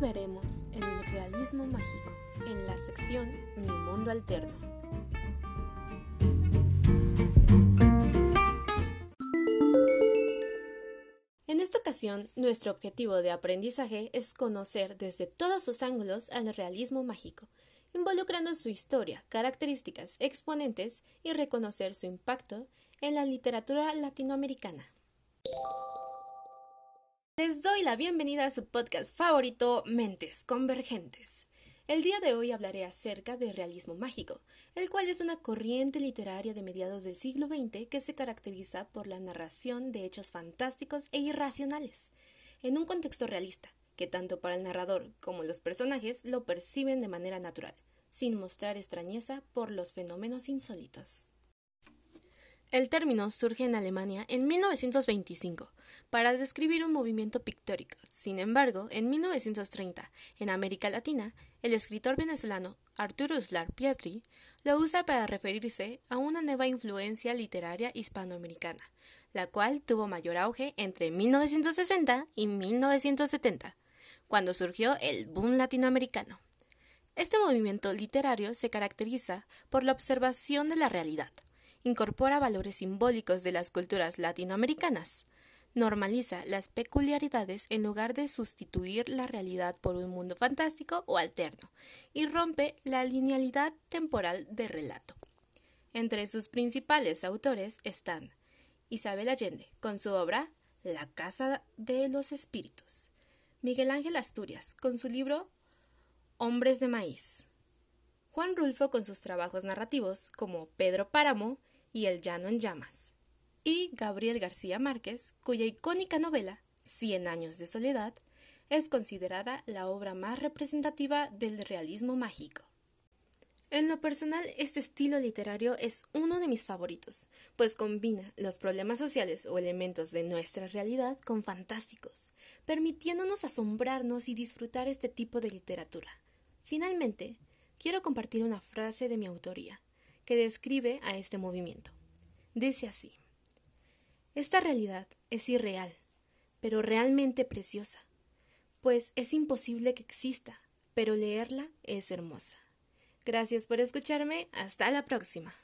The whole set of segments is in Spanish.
Veremos el realismo mágico en la sección Mi Mundo Alterno. En esta ocasión, nuestro objetivo de aprendizaje es conocer desde todos sus ángulos al realismo mágico, involucrando su historia, características, exponentes y reconocer su impacto en la literatura latinoamericana. Les doy la bienvenida a su podcast favorito, Mentes Convergentes. El día de hoy hablaré acerca de realismo mágico, el cual es una corriente literaria de mediados del siglo XX que se caracteriza por la narración de hechos fantásticos e irracionales, en un contexto realista, que tanto para el narrador como los personajes lo perciben de manera natural, sin mostrar extrañeza por los fenómenos insólitos. El término surge en Alemania en 1925 para describir un movimiento pictórico. Sin embargo, en 1930, en América Latina, el escritor venezolano Arturo Uslar Pietri lo usa para referirse a una nueva influencia literaria hispanoamericana, la cual tuvo mayor auge entre 1960 y 1970, cuando surgió el boom latinoamericano. Este movimiento literario se caracteriza por la observación de la realidad, incorpora valores simbólicos de las culturas latinoamericanas, normaliza las peculiaridades en lugar de sustituir la realidad por un mundo fantástico o alterno, y rompe la linealidad temporal de relato. Entre sus principales autores están Isabel Allende, con su obra La Casa de los Espíritus, Miguel Ángel Asturias, con su libro Hombres de Maíz, Juan Rulfo con sus trabajos narrativos como Pedro Páramo y El Llano en Llamas, y Gabriel García Márquez, cuya icónica novela, Cien años de soledad, es considerada la obra más representativa del realismo mágico. En lo personal, este estilo literario es uno de mis favoritos, pues combina los problemas sociales o elementos de nuestra realidad con fantásticos, permitiéndonos asombrarnos y disfrutar este tipo de literatura. Finalmente, quiero compartir una frase de mi autoría, que describe a este movimiento. Dice así, Esta realidad es irreal, pero realmente preciosa, pues es imposible que exista, pero leerla es hermosa. Gracias por escucharme, hasta la próxima.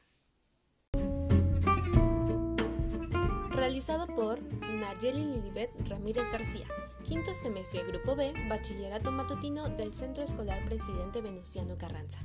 Realizado por Nayeli Lilibet Ramírez García, quinto semestre Grupo B, Bachillerato Matutino del Centro Escolar Presidente Venustiano Carranza.